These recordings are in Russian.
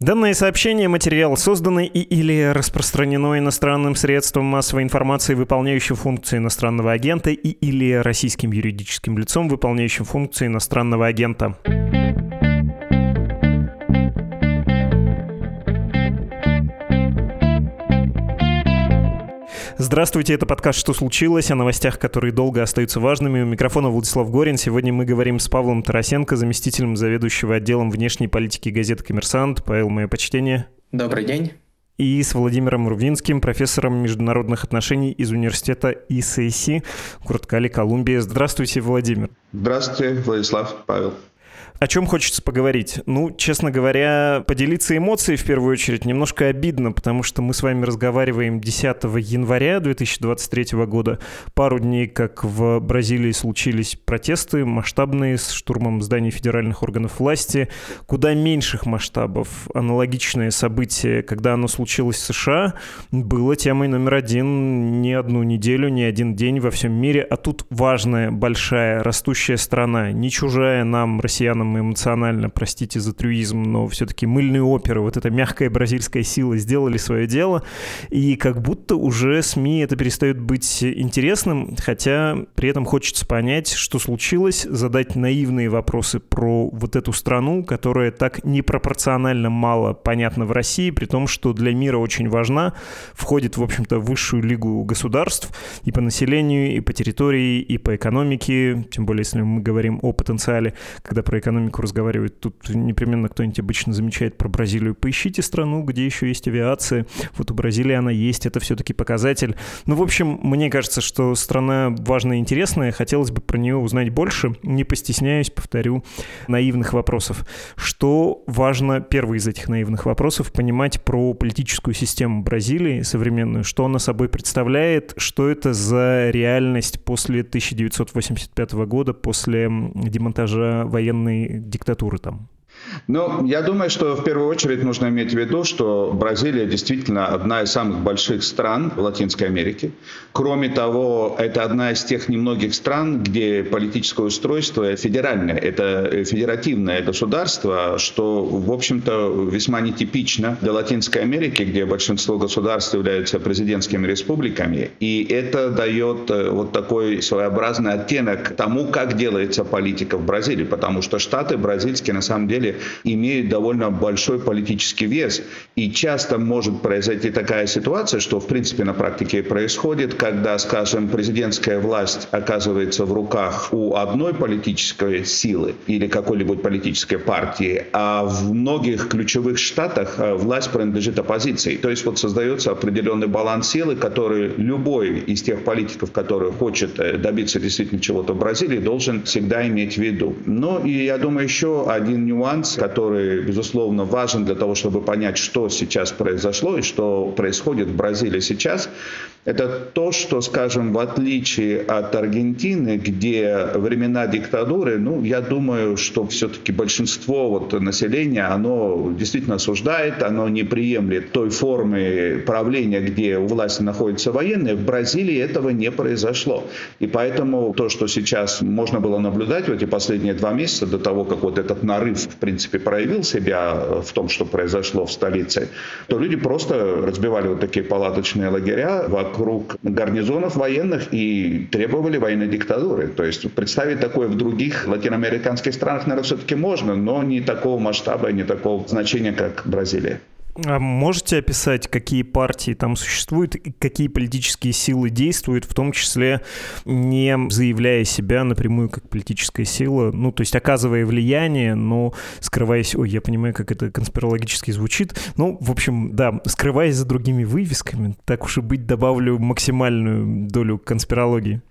Данное сообщение, материал созданный и или распространено иностранным средством массовой информации, выполняющим функции иностранного агента и или российским юридическим лицом, выполняющим функции иностранного агента. Здравствуйте, это подкаст «Что случилось?» о новостях, которые долго остаются важными. У микрофона Владислав Горин. Сегодня мы говорим с Павлом Тарасенко, заместителем заведующего отделом внешней политики газеты «Коммерсант». Павел, мое почтение. Добрый день. И с Владимиром Рувинским, профессором международных отношений из университета ИСС, Курткали, Колумбия. Здравствуйте, Владимир. Здравствуйте, Владислав, Павел. О чем хочется поговорить? Ну, честно говоря, поделиться эмоцией в первую очередь немножко обидно, потому что мы с вами разговариваем 10 января 2023 года. Пару дней, как в Бразилии случились протесты масштабные с штурмом зданий федеральных органов власти. Куда меньших масштабов аналогичное событие, когда оно случилось в США, было темой номер один не одну неделю, не один день во всем мире. А тут важная, большая, растущая страна, не чужая нам, россиянам, там эмоционально, простите за трюизм, но все-таки мыльные оперы, вот эта мягкая бразильская сила сделали свое дело, и как будто уже СМИ это перестает быть интересным, хотя при этом хочется понять, что случилось, задать наивные вопросы про вот эту страну, которая так непропорционально мало понятна в России, при том, что для мира очень важна, входит, в общем-то, в высшую лигу государств и по населению, и по территории, и по экономике, тем более, если мы говорим о потенциале, когда про экономику экономику разговаривать, тут непременно кто-нибудь обычно замечает про Бразилию. Поищите страну, где еще есть авиация. Вот у Бразилии она есть, это все-таки показатель. Ну, в общем, мне кажется, что страна важная и интересная. Хотелось бы про нее узнать больше. Не постесняюсь, повторю, наивных вопросов. Что важно, первый из этих наивных вопросов, понимать про политическую систему Бразилии современную, что она собой представляет, что это за реальность после 1985 года, после демонтажа военной диктатуры там? Ну, я думаю, что в первую очередь нужно иметь в виду, что Бразилия действительно одна из самых больших стран в Латинской Америке. Кроме того, это одна из тех немногих стран, где политическое устройство федеральное, это федеративное государство, что, в общем-то, весьма нетипично для Латинской Америки, где большинство государств являются президентскими республиками. И это дает э, вот такой своеобразный оттенок тому, как делается политика в Бразилии, потому что штаты бразильские на самом деле имеют довольно большой политический вес. И часто может произойти такая ситуация, что в принципе на практике происходит, когда, скажем, президентская власть оказывается в руках у одной политической силы или какой-нибудь политической партии, а в многих ключевых штатах э, власть принадлежит оппозиции. То есть вот создается определенный баланс силы, который любой из тех политиков, который хочет э, добиться действительно чего-то в Бразилии, должен всегда иметь в виду. Ну и я думаю, еще один нюанс нюанс, который, безусловно, важен для того, чтобы понять, что сейчас произошло и что происходит в Бразилии сейчас, это то, что, скажем, в отличие от Аргентины, где времена диктатуры, ну, я думаю, что все-таки большинство вот населения, оно действительно осуждает, оно не приемлет той формы правления, где у власти находятся военные. В Бразилии этого не произошло. И поэтому то, что сейчас можно было наблюдать в эти последние два месяца до того, как вот этот нарыв, в принципе, проявил себя в том, что произошло в столице, то люди просто разбивали вот такие палаточные лагеря вокруг гарнизонов военных и требовали военной диктатуры. То есть представить такое в других латиноамериканских странах, наверное, все-таки можно, но не такого масштаба, не такого значения, как Бразилия. А можете описать, какие партии там существуют, какие политические силы действуют, в том числе не заявляя себя напрямую как политическая сила, ну, то есть оказывая влияние, но скрываясь, ой, я понимаю, как это конспирологически звучит, ну, в общем, да, скрываясь за другими вывесками, так уж и быть, добавлю максимальную долю конспирологии.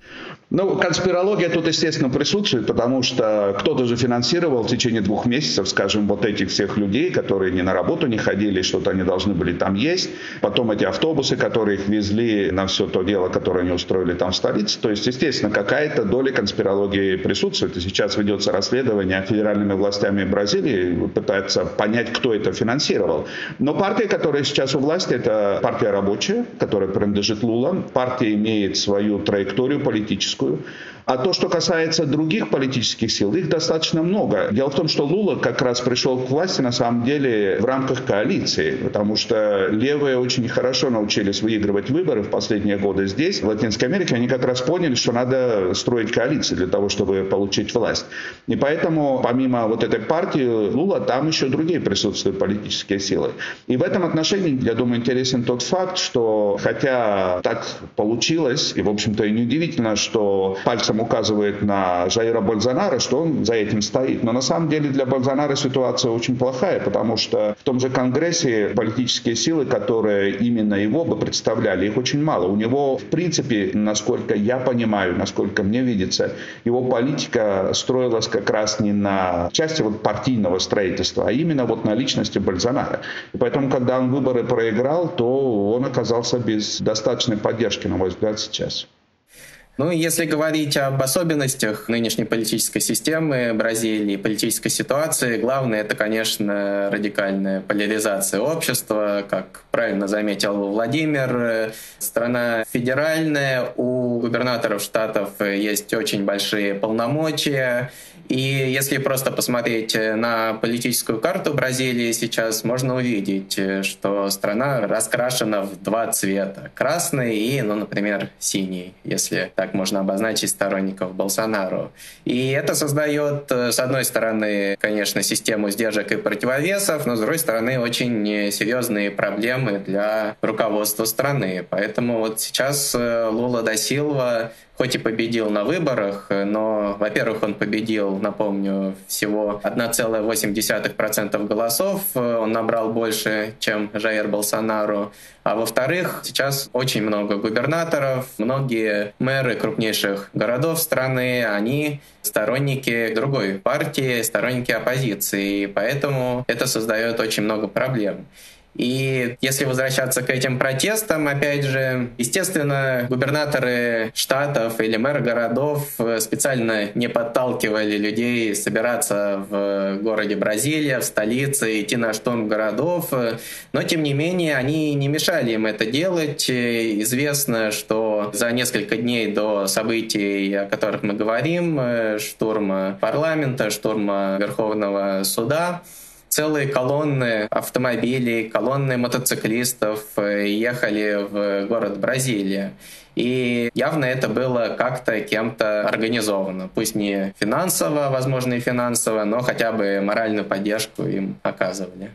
Ну, конспирология тут, естественно, присутствует, потому что кто-то же финансировал в течение двух месяцев, скажем, вот этих всех людей, которые ни на работу не ходили, что-то они должны были там есть. Потом эти автобусы, которые их везли на все то дело, которое они устроили там в столице. То есть, естественно, какая-то доля конспирологии присутствует. И сейчас ведется расследование федеральными властями Бразилии, пытаются понять, кто это финансировал. Но партия, которая сейчас у власти, это партия рабочая, которая принадлежит Лула. Партия имеет свою траекторию политическую политическую. А то, что касается других политических сил, их достаточно много. Дело в том, что Лула как раз пришел к власти на самом деле в рамках коалиции, потому что левые очень хорошо научились выигрывать выборы в последние годы здесь, в Латинской Америке. Они как раз поняли, что надо строить коалиции для того, чтобы получить власть. И поэтому, помимо вот этой партии Лула, там еще другие присутствуют политические силы. И в этом отношении, я думаю, интересен тот факт, что хотя так получилось, и, в общем-то, и неудивительно, что пальцем указывает на Жаира Бальзанара, что он за этим стоит. Но на самом деле для Бальзанара ситуация очень плохая, потому что в том же Конгрессе политические силы, которые именно его бы представляли, их очень мало. У него, в принципе, насколько я понимаю, насколько мне видится, его политика строилась как раз не на части вот партийного строительства, а именно вот на личности Бальзанара. И поэтому, когда он выборы проиграл, то он оказался без достаточной поддержки, на мой взгляд, сейчас. Ну, если говорить об особенностях нынешней политической системы Бразилии, политической ситуации, главное это, конечно, радикальная поляризация общества, как правильно заметил Владимир. Страна федеральная, у губернаторов штатов есть очень большие полномочия, и если просто посмотреть э, на политическую карту Бразилии сейчас, можно увидеть, э, что страна раскрашена в два цвета. Красный и, ну, например, синий, если так можно обозначить сторонников Болсонару. И это создает, э, с одной стороны, конечно, систему сдержек и противовесов, но с другой стороны, очень серьезные проблемы для руководства страны. Поэтому вот сейчас Лула да Силва хоть и победил на выборах, но, во-первых, он победил, напомню, всего 1,8% голосов, он набрал больше, чем Жаир Болсонару, а во-вторых, сейчас очень много губернаторов, многие мэры крупнейших городов страны, они сторонники другой партии, сторонники оппозиции, и поэтому это создает очень много проблем. И если возвращаться к этим протестам, опять же, естественно, губернаторы штатов или мэры городов э, специально не подталкивали людей собираться в городе Бразилия, в столице, идти на штурм городов, но тем не менее они не мешали им это делать. Известно, что за несколько дней до событий, о которых мы говорим, э, штурма парламента, штурма Верховного суда, целые колонны автомобилей, колонны мотоциклистов э, ехали в город Бразилия. И явно это было как-то кем-то организовано. Пусть не финансово, возможно, и финансово, но хотя бы моральную поддержку им оказывали.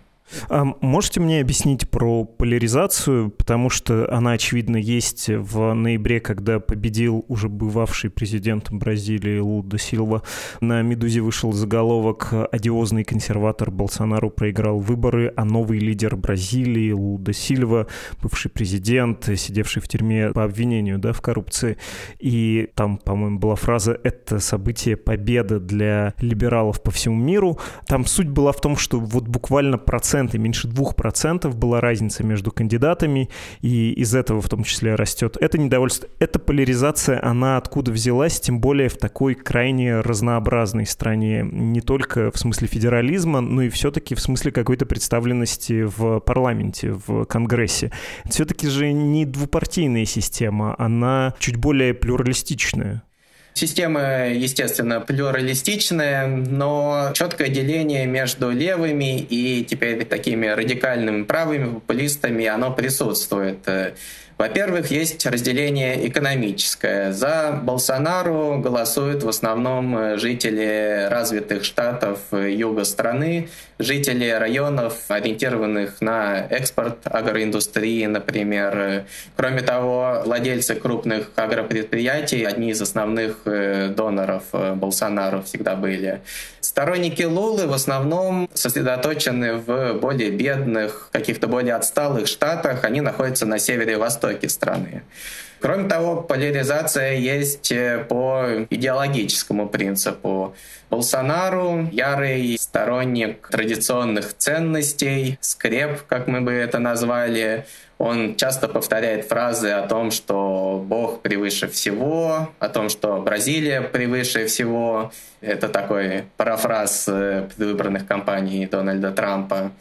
А можете мне объяснить про поляризацию, потому что она, очевидно, есть в ноябре, когда победил уже бывавший президент Бразилии Луда Силва. На «Медузе» вышел заголовок «Одиозный консерватор Болсонару проиграл выборы, а новый лидер Бразилии Луда Сильва, бывший президент, сидевший в тюрьме по обвинению да, в коррупции». И там, по-моему, была фраза «Это событие победы для либералов по всему миру». Там суть была в том, что вот буквально процент проценты, меньше 2% была разница между кандидатами, и из этого в том числе растет это недовольство. Эта поляризация, она откуда взялась, тем более в такой крайне разнообразной стране, не только в смысле федерализма, но и все-таки в смысле какой-то представленности в парламенте, в Конгрессе. все-таки же не двупартийная система, она чуть более плюралистичная. Система, естественно, плюралистичная, но четкое деление между левыми и теперь такими радикальными правыми популистами, оно присутствует. Во-первых, есть разделение экономическое. За Болсонару голосуют в основном э, жители развитых штатов э, юга страны, жители районов, ориентированных на экспорт агроиндустрии, например. Кроме того, владельцы крупных агропредприятий, одни из основных э, доноров Болсонару всегда были. Сторонники Лулы в основном сосредоточены в более бедных, каких-то более отсталых штатах. Они находятся на севере и востоке страны. Кроме того, поляризация есть э, по идеологическому принципу. Болсонару ярый сторонник традиционных ценностей, скреп, как мы бы это назвали. Он часто повторяет фразы о том, что Бог превыше всего, о том, что Бразилия превыше всего. Это такой парафраз э, предвыборных кампаний Дональда Трампа.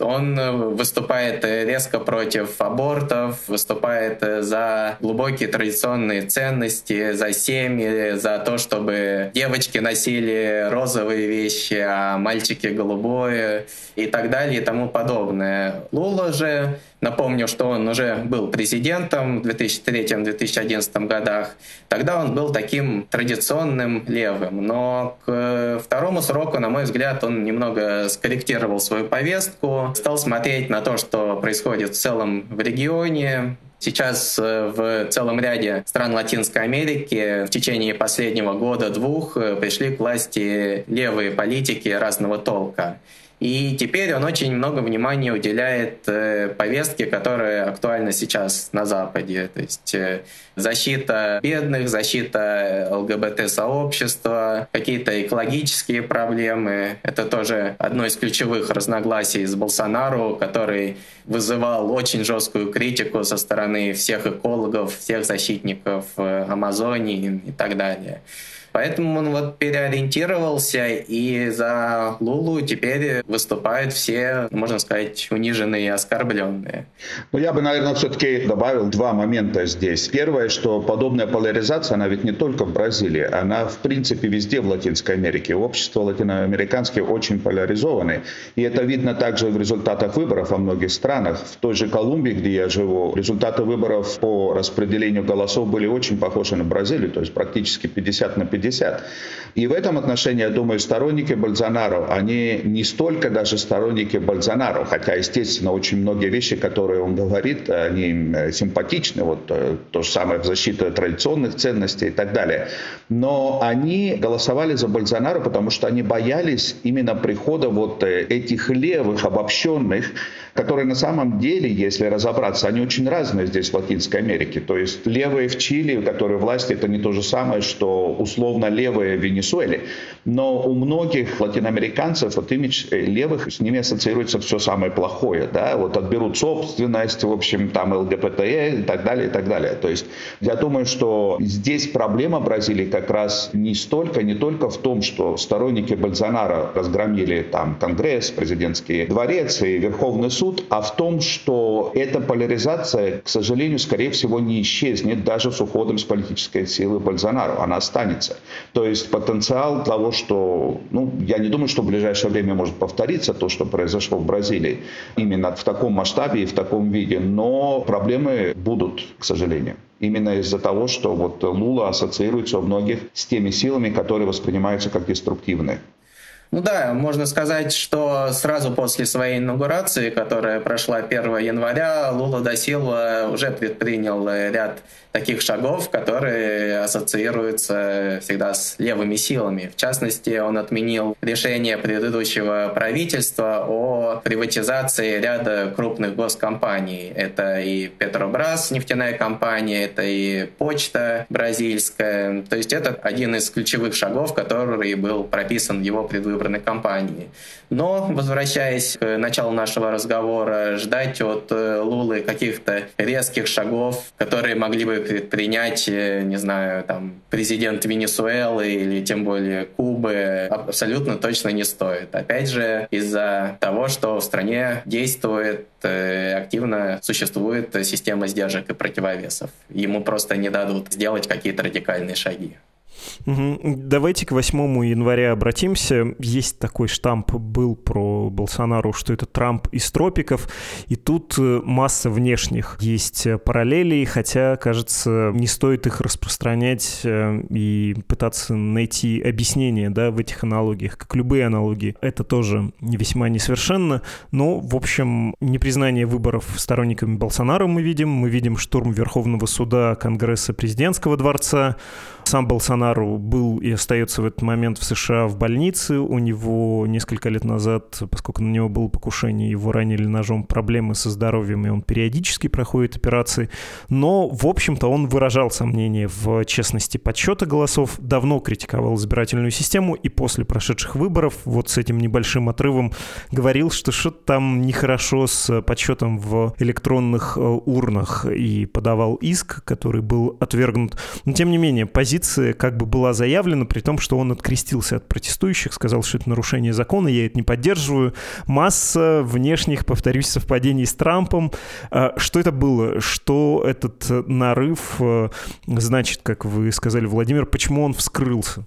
Он выступает резко против абортов, выступает за глубокие традиционные ценности, за семьи, за то, чтобы девочки носили розовые вещи, а мальчики голубое и так далее и тому подобное. Лула же Напомню, что он уже был президентом в 2003-2011 годах. Тогда он был таким традиционным левым. Но к второму сроку, на мой взгляд, он немного скорректировал свою повестку, стал смотреть на то, что происходит в целом в регионе, Сейчас э, в целом ряде стран Латинской Америки в течение последнего года-двух э, пришли к власти левые политики разного толка. И теперь он очень много внимания уделяет э, повестке, которая актуальна сейчас на Западе. То есть э, защита бедных, защита ЛГБТ-сообщества, какие-то экологические проблемы. Это тоже одно из ключевых разногласий с Болсонару, который вызывал очень жесткую критику со стороны всех экологов, всех защитников э, Амазонии и так далее. Поэтому он вот переориентировался, и за Лулу теперь выступают все, можно сказать, униженные и оскорбленные. Ну, я бы, наверное, все-таки добавил два момента здесь. Первое, что подобная поляризация, она ведь не только в Бразилии, она, в принципе, везде в Латинской Америке. Общество латиноамериканское очень поляризованы. И это видно также в результатах выборов во многих странах. В той же Колумбии, где я живу, результаты выборов по распределению голосов были очень похожи на Бразилию, то есть практически 50 на 50 50. И в этом отношении, я думаю, сторонники Бальзонару, они не столько даже сторонники Бальзонару, хотя, естественно, очень многие вещи, которые он говорит, они э, симпатичны, вот э, то же самое в защиту традиционных ценностей и так далее. Но они голосовали за Бальзонару, потому что они боялись именно прихода вот э, этих левых, обобщенных, которые на самом деле, если разобраться, они очень разные здесь в Латинской Америке. То есть левые в Чили, которые власти, это не то же самое, что условно левые в Венесуэле. Но у многих латиноамериканцев вот имидж э, левых, с ними ассоциируется все самое плохое. Да? Вот отберут собственность, в общем, там ЛГБТ и так далее, и так далее. То есть я думаю, что здесь проблема Бразилии как раз не столько, не только в том, что сторонники Бальзонара разгромили там Конгресс, президентский дворец и Верховный суд, суд, а в том, что эта поляризация, к сожалению, скорее всего, не исчезнет даже с уходом с политической силы Бальзонару. Она останется. То есть потенциал того, что, ну, я не думаю, что в ближайшее время может повториться то, что произошло в Бразилии, именно в таком масштабе и в таком виде, но проблемы будут, к сожалению именно из-за того, что вот Лула ассоциируется у многих с теми силами, которые воспринимаются как деструктивные. Ну да, можно сказать, что сразу после своей инаугурации, которая прошла 1 января, Лула да Силва уже предпринял ряд таких шагов, которые ассоциируются всегда с левыми силами. В частности, он отменил решение предыдущего правительства о приватизации ряда крупных госкомпаний. Это и Петробрас, нефтяная компания, это и почта бразильская. То есть это один из ключевых шагов, который был прописан в его предвыборной кампании. Но, возвращаясь к началу нашего разговора, ждать от э, Лулы каких-то резких шагов, которые могли бы предпринять, э, не знаю, там, президент Венесуэлы или тем более Кубы, абсолютно точно не стоит. Опять же, из-за того, что в стране действует э, активно существует система сдержек и противовесов. Ему просто не дадут сделать какие-то радикальные шаги. Давайте к 8 января обратимся. Есть такой штамп был про Болсонару, что это Трамп из тропиков, и тут э, масса внешних есть э, параллелей, хотя, кажется, не стоит их распространять э, и пытаться найти объяснение да, в этих аналогиях, как любые аналогии. Это тоже весьма несовершенно, но, в общем, непризнание выборов сторонниками Болсонара мы видим, мы видим штурм Верховного суда, Конгресса, Президентского дворца, сам Болсонару был и остается в этот момент в США в больнице. У него несколько лет назад, поскольку на него было покушение, его ранили ножом проблемы со здоровьем, и он периодически проходит операции. Но, в общем-то, он выражал сомнения в честности подсчета голосов, давно критиковал избирательную систему, и после прошедших выборов, вот с этим небольшим отрывом, говорил, что что-то там нехорошо с подсчетом в электронных э, урнах, и подавал иск, который был отвергнут. Но, тем не менее, позиция как бы якобы была заявлена, при том, что он открестился от протестующих, сказал, что это нарушение закона, я это не поддерживаю. Масса внешних, повторюсь, совпадений с Трампом. А, что это было? Что этот нарыв э, значит, как вы сказали, Владимир, почему он вскрылся?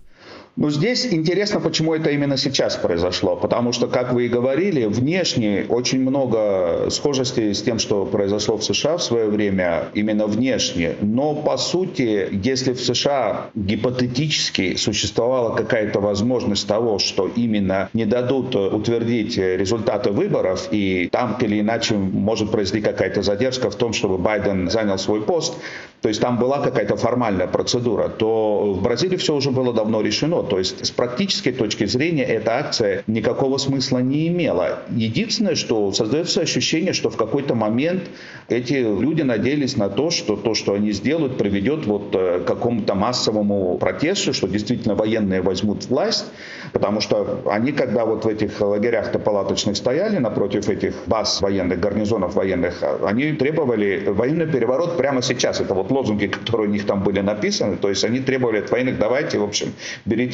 Ну, здесь интересно, почему это именно сейчас произошло. Потому что, как вы и говорили, внешне очень много схожестей с тем, что произошло в США в свое время, именно внешне. Но, по сути, если в США гипотетически существовала какая-то возможность того, что именно не дадут утвердить результаты выборов, и там или иначе может произойти какая-то задержка в том, чтобы Байден занял свой пост, то есть там была какая-то формальная процедура, то в Бразилии все уже было давно решено. То есть с практической точки зрения эта акция никакого смысла не имела. Единственное, что создается ощущение, что в какой-то момент эти люди надеялись на то, что то, что они сделают, приведет вот э, к какому-то массовому протесту, что действительно военные возьмут власть, потому что они, когда вот в этих лагерях-то палаточных стояли напротив этих баз военных, гарнизонов военных, они требовали военный переворот прямо сейчас. Это вот лозунги, которые у них там были написаны, то есть они требовали от военных, давайте, в общем,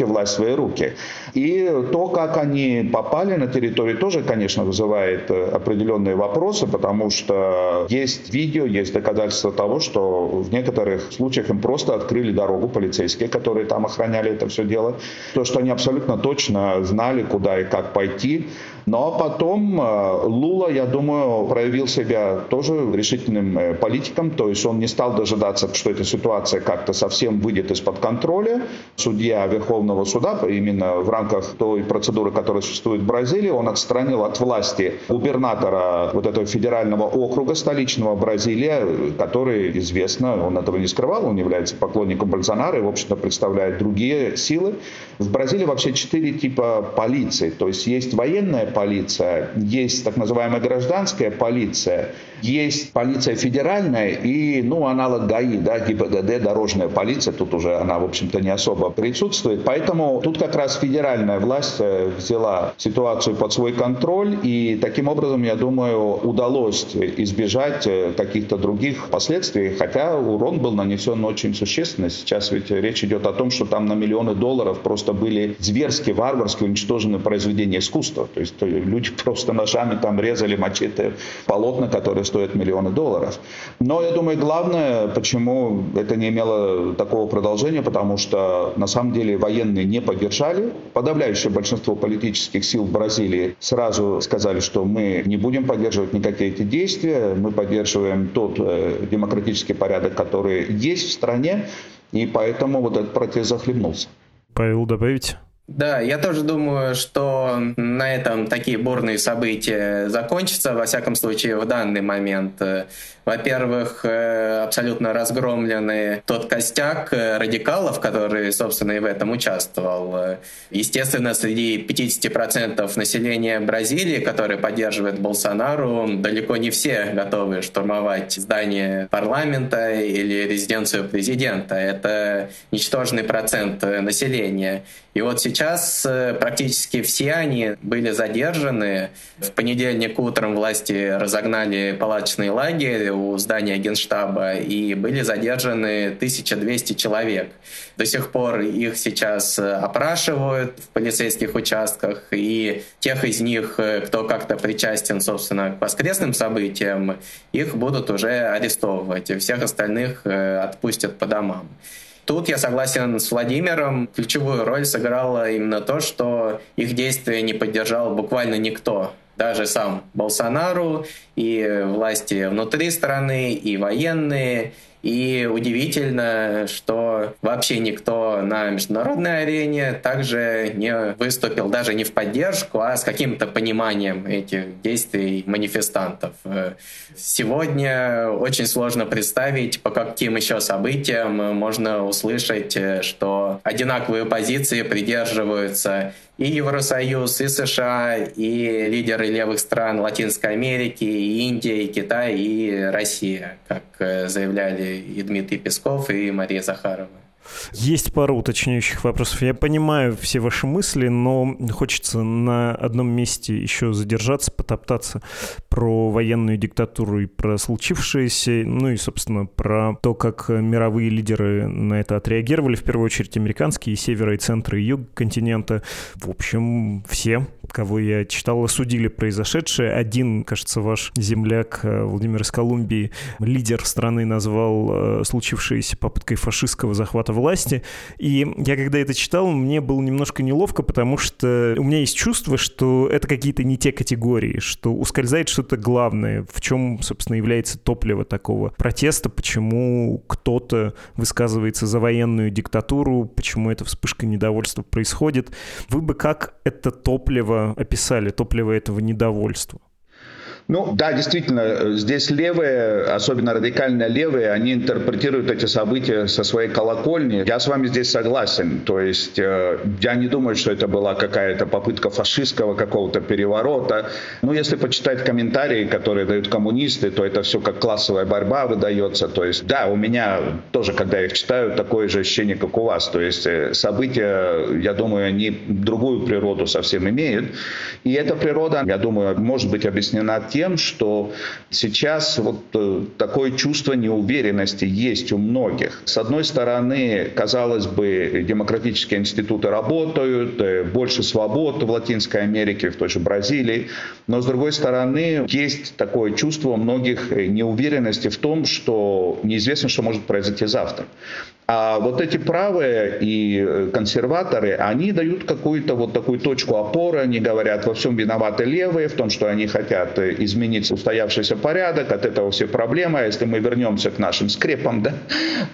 берите власть в свои руки. И то, как они попали на территорию, тоже, конечно, вызывает э, определенные вопросы, потому что есть видео, есть доказательства того, что в некоторых случаях им просто открыли дорогу полицейские, которые там охраняли это все дело. То, что они абсолютно точно знали, куда и как пойти. Но потом э, Лула, я думаю, проявил себя тоже решительным э, политиком, то есть он не стал дожидаться, что эта ситуация как-то совсем выйдет из-под контроля. Судья Верховного суда, именно в рамках той процедуры, которая существует в Бразилии, он отстранил от власти губернатора вот этого федерального округа столичного Бразилия, который известно, он этого не скрывал, он является поклонником Бальзонара и, в общем-то, представляет другие силы. В Бразилии вообще четыре типа полиции, то есть есть военная полиция, есть так называемая гражданская полиция, есть полиция федеральная и, ну, аналог ГАИ, да, ГИБДД, дорожная полиция, тут уже она, в общем-то, не особо присутствует. Поэтому тут как раз федеральная власть э, взяла ситуацию под свой контроль, и таким образом, я думаю, удалось избежать э, каких-то других последствий, хотя урон был нанесен очень существенно. Сейчас ведь речь идет о том, что там на миллионы долларов просто были зверски, варварски уничтожены произведения искусства. То есть э, люди просто ножами там резали мачете полотна, которые стоят миллионы долларов. Но я думаю, главное, почему это не имело такого продолжения, потому что на самом деле военные не поддержали. Подавляющее большинство политических сил в Бразилии сразу сказали, что мы не будем поддерживать никакие эти действия, мы поддерживаем тот э, демократический порядок, который есть в стране, и поэтому вот этот протест захлебнулся. Павел, добавить? Да, я тоже думаю, что на этом такие бурные события закончатся, во всяком случае, в данный момент. Во-первых, э, абсолютно разгромленный тот костяк э, радикалов, который, собственно, и в этом участвовал. Естественно, среди 50% населения Бразилии, которые поддерживают Болсонару, далеко не все готовы штурмовать здание парламента или резиденцию президента. Это ничтожный процент населения. И вот сейчас э, практически все они были задержаны. В понедельник утром власти разогнали палаточные лагеря у здания Генштаба и были задержаны 1200 человек. До сих пор их сейчас э, опрашивают в полицейских участках, и тех из них, э, кто как-то причастен, собственно, к воскресным событиям, их будут уже арестовывать, и всех остальных отпустят по домам. Тут я согласен с Владимиром. Ключевую роль сыграло именно то, что их действия не поддержал буквально никто. Даже сам Болсонару и власти внутри страны, и военные, и удивительно, что вообще никто на международной арене также не выступил даже не в поддержку, а с каким-то пониманием этих действий манифестантов. Сегодня очень сложно представить, по каким еще событиям можно услышать, что одинаковые позиции придерживаются и Евросоюз, и США, и лидеры левых стран Латинской Америки, и Индия, и Китай, и Россия, как заявляли и Дмитрий Песков, и Мария Захарова. Есть пару уточняющих вопросов. Я понимаю все ваши мысли, но хочется на одном месте еще задержаться, потоптаться про военную диктатуру и про случившееся, ну и, собственно, про то, как мировые лидеры на это отреагировали, в первую очередь американские, и севера, и центра, и юг континента. В общем, все, кого я читал, осудили произошедшее. Один, кажется, ваш земляк э, Владимир из Колумбии, лидер страны, назвал э, случившееся попыткой фашистского захвата власти. И я, когда это читал, мне было немножко неловко, потому что у меня есть чувство, что это какие-то не те категории, что ускользает что-то главное, в чем, собственно, является топливо такого протеста, почему кто-то высказывается за военную диктатуру, почему эта вспышка недовольства происходит. Вы бы как это топливо описали, топливо этого недовольства? Ну да, действительно, здесь левые, особенно радикально левые, они интерпретируют эти события со своей колокольни. Я с вами здесь согласен. То есть э, я не думаю, что это была какая-то попытка фашистского какого-то переворота. Ну, если почитать комментарии, которые дают коммунисты, то это все как классовая борьба выдается. То есть да, у меня тоже, когда я их читаю, такое же ощущение, как у вас. То есть э, события, я думаю, они другую природу совсем имеют. И эта природа, я думаю, может быть объяснена тем, что сейчас вот э, такое чувство неуверенности есть у многих. С одной стороны, казалось бы, демократические институты работают, э, больше свобод в Латинской Америке, в той же Бразилии, но с другой стороны, есть такое чувство у многих э, неуверенности в том, что неизвестно, что может произойти завтра. А вот эти правые и консерваторы, они дают какую-то вот такую точку опоры, они говорят, во всем виноваты левые, в том, что они хотят изменить устоявшийся порядок, от этого все проблемы, а если мы вернемся к нашим скрепам, да,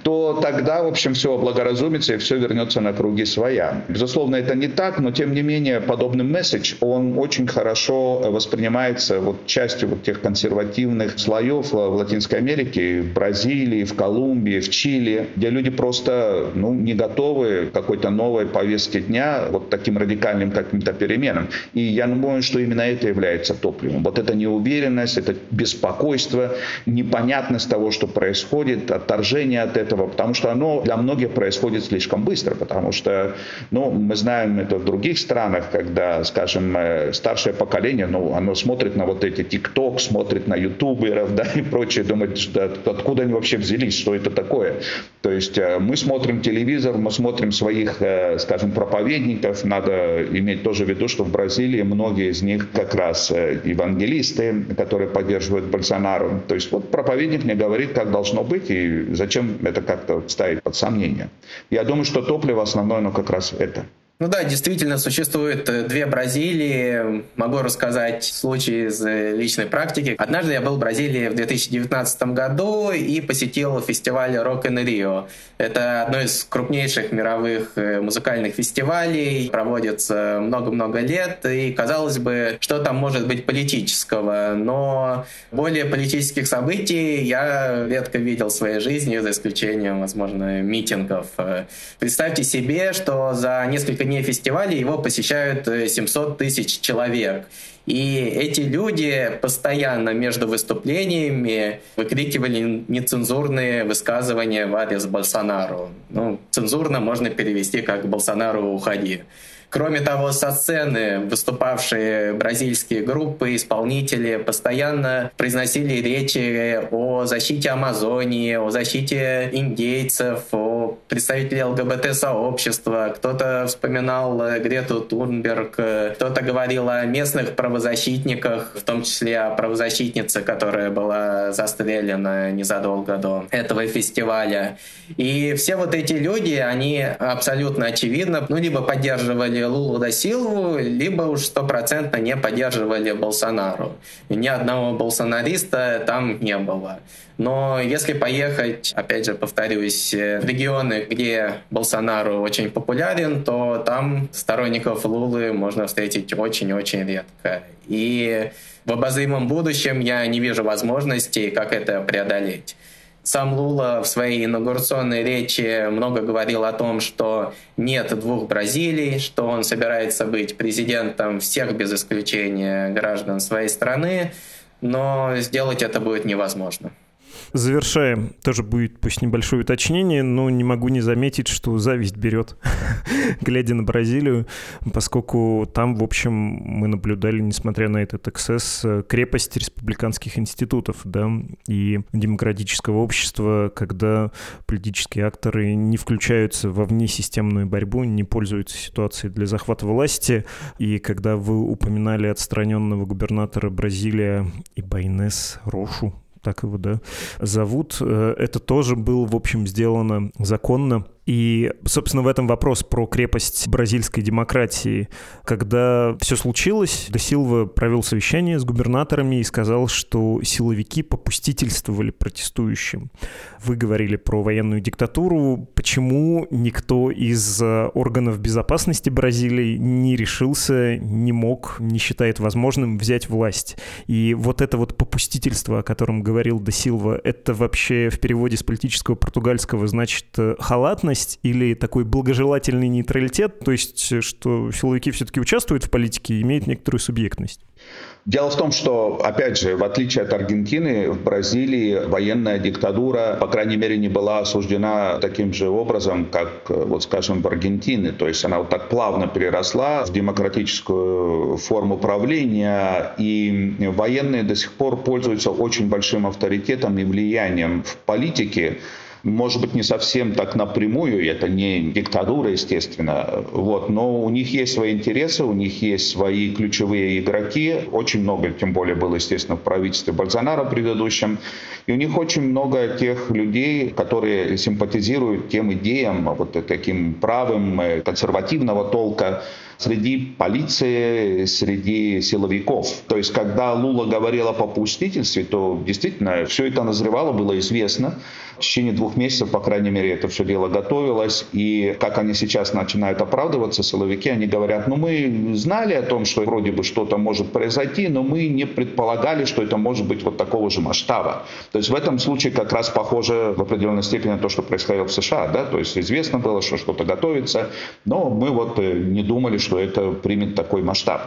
то тогда, в общем, все облагоразумится и все вернется на круги своя. Безусловно, это не так, но тем не менее подобный месседж, он очень хорошо воспринимается вот частью вот тех консервативных слоев в Латинской Америке, в Бразилии, в Колумбии, в Чили, где люди просто ну, не готовы к какой-то новой повестке дня, вот таким радикальным каким-то переменам. И я думаю, что именно это является топливом. Вот это неуверенность, это беспокойство, непонятность того, что происходит, отторжение от этого, потому что оно для многих происходит слишком быстро, потому что, ну, мы знаем это в других странах, когда, скажем, э, старшее поколение, ну, оно смотрит на вот эти ТикТок, смотрит на ютуберов, да, и прочее, думает, что откуда они вообще взялись, что это такое. То есть э, мы смотрим телевизор, мы смотрим своих, э, скажем, проповедников. Надо иметь тоже в виду, что в Бразилии многие из них как раз э, евангелисты, которые поддерживают Больсонару. То есть вот проповедник мне говорит, как должно быть и зачем это как-то ставить под сомнение. Я думаю, что топливо основное, но как раз это. Ну да, действительно, существует э, две Бразилии. Могу рассказать случай из э, личной практики. Однажды я был в Бразилии в 2019 году и посетил фестиваль Rock in Rio. Это одно из крупнейших мировых э, музыкальных фестивалей. Проводится много-много лет. И казалось бы, что там может быть политического. Но более политических событий я редко видел в своей жизни, за исключением, возможно, митингов. Представьте себе, что за несколько дней фестиваля его посещают 700 э, тысяч человек. И эти люди постоянно между выступлениями выкрикивали нецензурные высказывания в адрес Болсонару. Ну, цензурно можно перевести как «Болсонару, уходи». Кроме того, со сцены выступавшие бразильские группы, исполнители постоянно произносили речи о защите Амазонии, о защите индейцев, о представителей ЛГБТ-сообщества. Кто-то вспоминал Грету Тунберг, кто-то говорил о местных правозащитниках, в том числе о правозащитнице, которая была застрелена незадолго до этого фестиваля. И все вот эти люди, они абсолютно очевидно, ну, либо поддерживали поддерживали Лулу да Силву, либо уж стопроцентно не поддерживали Болсонару. Ни одного болсонариста там не было. Но если поехать, опять же, повторюсь, в регионы, где Болсонару очень популярен, то там сторонников Лулы можно встретить очень-очень редко. И в обозримом будущем я не вижу возможности, как это преодолеть. Сам Лула в своей инаугурационной речи много говорил о том, что нет двух Бразилий, что он собирается быть президентом всех без исключения граждан своей страны, но сделать это будет невозможно. Завершаем. Тоже будет пусть небольшое уточнение, но не могу не заметить, что зависть берет, глядя на Бразилию, поскольку там, в общем, мы наблюдали, несмотря на этот эксцесс, крепость республиканских институтов, да, и демократического общества, когда политические акторы не включаются во внесистемную борьбу, не пользуются ситуацией для захвата власти, и когда вы упоминали отстраненного губернатора Бразилия и Байнес Рошу, так его, да, зовут. Э, это тоже было, в общем, сделано законно и, собственно, в этом вопрос про крепость бразильской демократии. Когда все случилось, До Силва провел совещание с губернаторами и сказал, что силовики попустительствовали протестующим. Вы говорили про военную диктатуру. Почему никто из э, органов безопасности Бразилии не решился, не мог, не считает возможным взять власть? И вот это вот попустительство, о котором говорил До Силва, это вообще в переводе с политического португальского значит э, халатность, нейтральность или такой благожелательный нейтралитет, то есть что силовики все-таки участвуют в политике и имеют некоторую субъектность? Дело в том, что, опять же, в отличие от Аргентины, в Бразилии военная диктатура, по крайней мере, не была осуждена таким же образом, как, вот скажем, в Аргентине. То есть она вот так плавно переросла в демократическую форму правления, и военные до сих пор пользуются очень большим авторитетом и влиянием в политике может быть, не совсем так напрямую, это не диктатура, естественно, вот, но у них есть свои интересы, у них есть свои ключевые игроки, очень много, тем более было, естественно, в правительстве Бальзонара предыдущем, и у них очень много тех людей, которые симпатизируют тем идеям, вот таким правым, э, консервативного толка, среди полиции, среди силовиков. То есть, когда Лула говорила о попустительстве, то действительно все это назревало, было известно. В течение двух месяцев, по крайней мере, это все дело готовилось. И как они сейчас начинают оправдываться, силовики, они говорят, ну мы знали о том, что вроде бы что-то может произойти, но мы не предполагали, что это может быть вот такого же масштаба. То есть в этом случае как раз похоже в определенной степени на то, что происходило в США. Да? То есть известно было, что что-то готовится, но мы вот э, не думали, что это примет такой масштаб.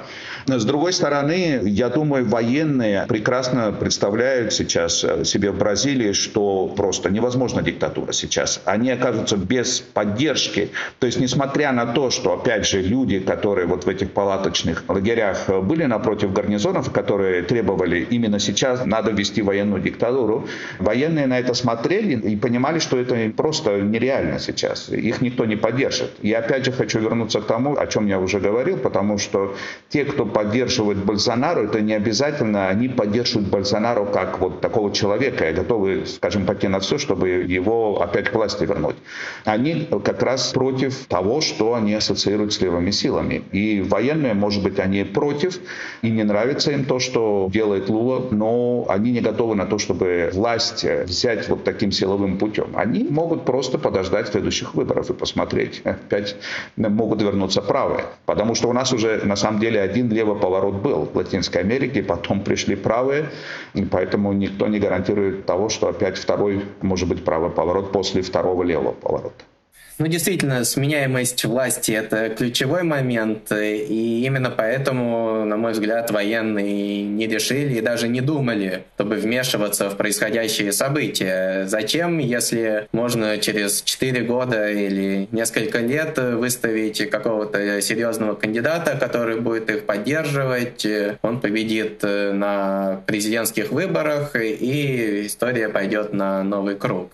С другой стороны, я думаю, военные прекрасно представляют сейчас э, себе в Бразилии, что просто не невозможна диктатура сейчас. Они окажутся без поддержки. То есть, несмотря на то, что, опять же, люди, которые вот в этих палаточных лагерях были напротив гарнизонов, которые требовали именно сейчас надо ввести военную диктатуру, военные на это смотрели и понимали, что это просто нереально сейчас. Их никто не поддержит. И опять же хочу вернуться к тому, о чем я уже говорил, потому что те, кто поддерживает Больсонару, это не обязательно они поддерживают Больсонару как вот такого человека и готовы, скажем, пойти на все, что чтобы его опять к власти вернуть. Они как раз против того, что они ассоциируют с левыми силами. И военные, может быть, они против, и не нравится им то, что делает Лула, но они не готовы на то, чтобы власть взять вот таким силовым путем. Они могут просто подождать следующих выборов и посмотреть. Опять могут вернуться правые. Потому что у нас уже на самом деле один левый поворот был в Латинской Америке, потом пришли правые, и поэтому никто не гарантирует того, что опять второй может может быть правый поворот после второго левого поворота. Ну, действительно, сменяемость власти – это ключевой момент, и именно поэтому, на мой взгляд, военные не решили и даже не думали, чтобы вмешиваться в происходящие события. Зачем, если можно через 4 года или несколько лет выставить какого-то серьезного кандидата, который будет их поддерживать, он победит на президентских выборах, и история пойдет на новый круг.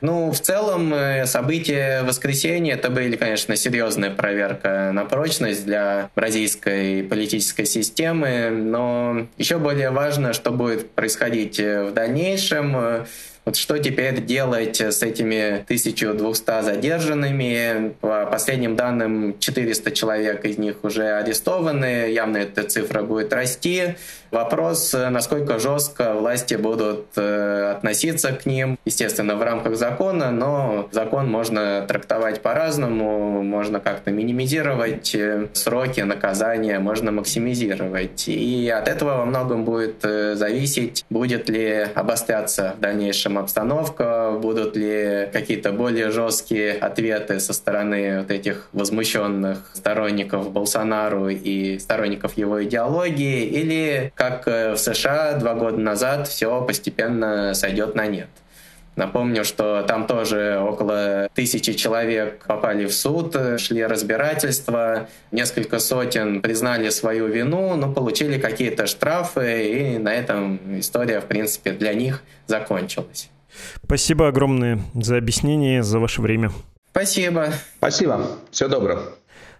Ну, в целом, э, события воскресенья это были, конечно, серьезная проверка на прочность для бразильской политической системы, но еще более важно, что будет происходить э, в дальнейшем. Вот что теперь делать с этими 1200 задержанными? По последним данным, 400 человек из них уже арестованы. Явно эта цифра будет расти. Вопрос, насколько жестко власти будут э, относиться к ним, естественно, в рамках закона, но закон можно трактовать по-разному, можно как-то минимизировать э, сроки наказания, можно максимизировать. И от этого во многом будет э, зависеть, будет ли обостряться в дальнейшем обстановка, будут ли какие-то более жесткие ответы со стороны вот этих возмущенных сторонников Болсонару и сторонников его идеологии, или как э, в США два года назад все постепенно сойдет на нет. Напомню, что там тоже около тысячи человек попали в суд, шли разбирательства, несколько сотен признали свою вину, но получили какие-то штрафы, и на этом история, в принципе, для них закончилась. Спасибо огромное за объяснение, за ваше время. Спасибо. Спасибо. Всего доброго.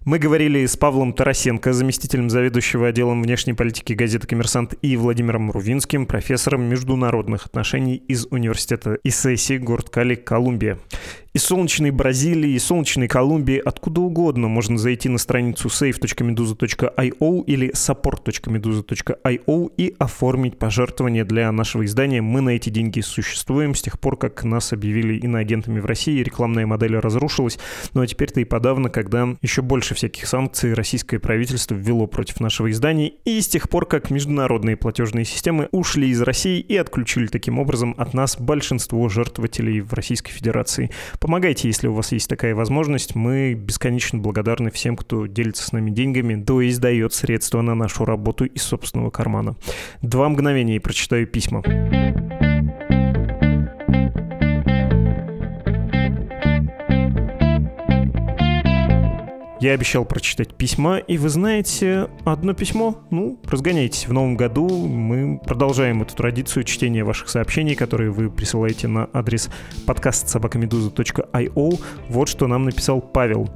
Мы говорили с Павлом Тарасенко, заместителем заведующего отделом внешней политики газеты «Коммерсант» и Владимиром Рувинским, профессором международных отношений из университета Исеси, город Кали, Колумбия. Из солнечной Бразилии, из солнечной Колумбии, откуда угодно можно зайти на страницу save.meduza.io или support.meduza.io и оформить пожертвование для нашего издания. Мы на эти деньги существуем с тех пор, как нас объявили иноагентами в России, рекламная модель разрушилась. Ну а теперь-то и подавно, когда еще больше всяких санкций российское правительство ввело против нашего издания, и с тех пор, как международные платежные системы ушли из России и отключили таким образом от нас большинство жертвователей в Российской Федерации. Помогайте, если у вас есть такая возможность. Мы бесконечно благодарны всем, кто делится с нами деньгами, то есть дает средства на нашу работу из собственного кармана. Два мгновения и прочитаю письма. Я обещал прочитать письма, и вы знаете, одно письмо, ну, разгоняйтесь. В новом году мы продолжаем эту традицию чтения ваших сообщений, которые вы присылаете на адрес подкаст собакамедуза.io. Вот что нам написал Павел.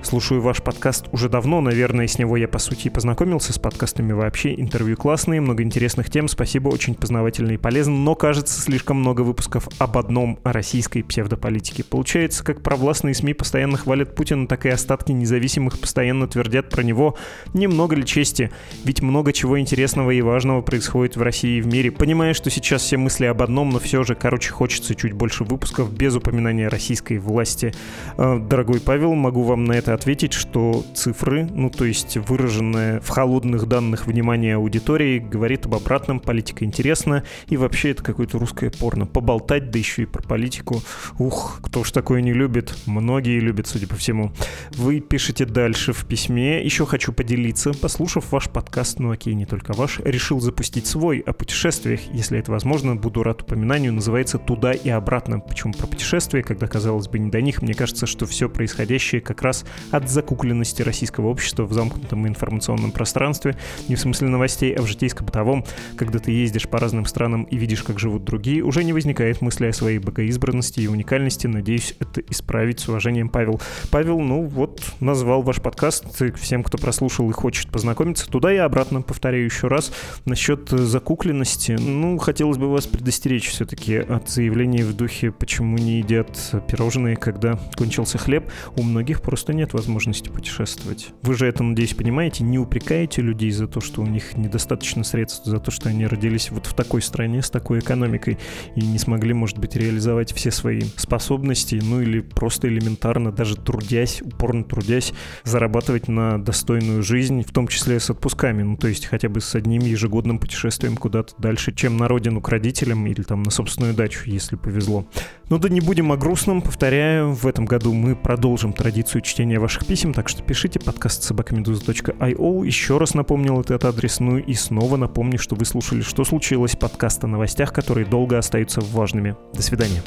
Слушаю ваш подкаст уже давно, наверное, с него я, по сути, познакомился с подкастами вообще. Интервью классные, много интересных тем, спасибо, очень познавательно и полезно, но, кажется, слишком много выпусков об одном, о российской псевдополитике. Получается, как провластные СМИ постоянно хвалят Путина, так и остатки независимых постоянно твердят про него. Немного ли чести? Ведь много чего интересного и важного происходит в России и в мире. Понимаю, что сейчас все мысли об одном, но все же, короче, хочется чуть больше выпусков без упоминания российской власти. Э, дорогой Павел, могу вам на это это ответить, что цифры, ну то есть выраженное в холодных данных внимание аудитории, говорит об обратном, политика интересна, и вообще это какое-то русское порно. Поболтать, да еще и про политику. Ух, кто ж такое не любит? Многие любят, судя по всему. Вы пишете дальше в письме. Еще хочу поделиться. Послушав ваш подкаст, ну окей, не только ваш, решил запустить свой о путешествиях. Если это возможно, буду рад упоминанию. Называется «Туда и обратно». Почему про путешествия, когда, казалось бы, не до них? Мне кажется, что все происходящее как раз от закукленности российского общества в замкнутом информационном пространстве, не в смысле новостей, а в житейско-бытовом, когда ты ездишь по разным странам и видишь, как живут другие, уже не возникает мысли о своей богоизбранности и уникальности. Надеюсь, это исправить с уважением, Павел. Павел, ну вот, назвал ваш подкаст. Всем, кто прослушал и хочет познакомиться, туда и обратно, повторяю еще раз, насчет закукленности. Ну, хотелось бы вас предостеречь все-таки от заявлений в духе, почему не едят пирожные, когда кончился хлеб. У многих просто нет нет возможности путешествовать. Вы же это, надеюсь, понимаете, не упрекаете людей за то, что у них недостаточно средств, за то, что они родились вот в такой стране с такой экономикой и не смогли, может быть, реализовать все свои способности, ну или просто элементарно, даже трудясь, упорно трудясь, зарабатывать на достойную жизнь, в том числе с отпусками, ну то есть хотя бы с одним ежегодным путешествием куда-то дальше, чем на родину к родителям или там на собственную дачу, если повезло. Ну да не будем о грустном, повторяю, в этом году мы продолжим традицию чтения чтения ваших писем, так что пишите подкаст собакамедуза.io. Еще раз напомнил этот адрес, ну и снова напомню, что вы слушали «Что случилось?» подкаст о новостях, которые долго остаются важными. До свидания.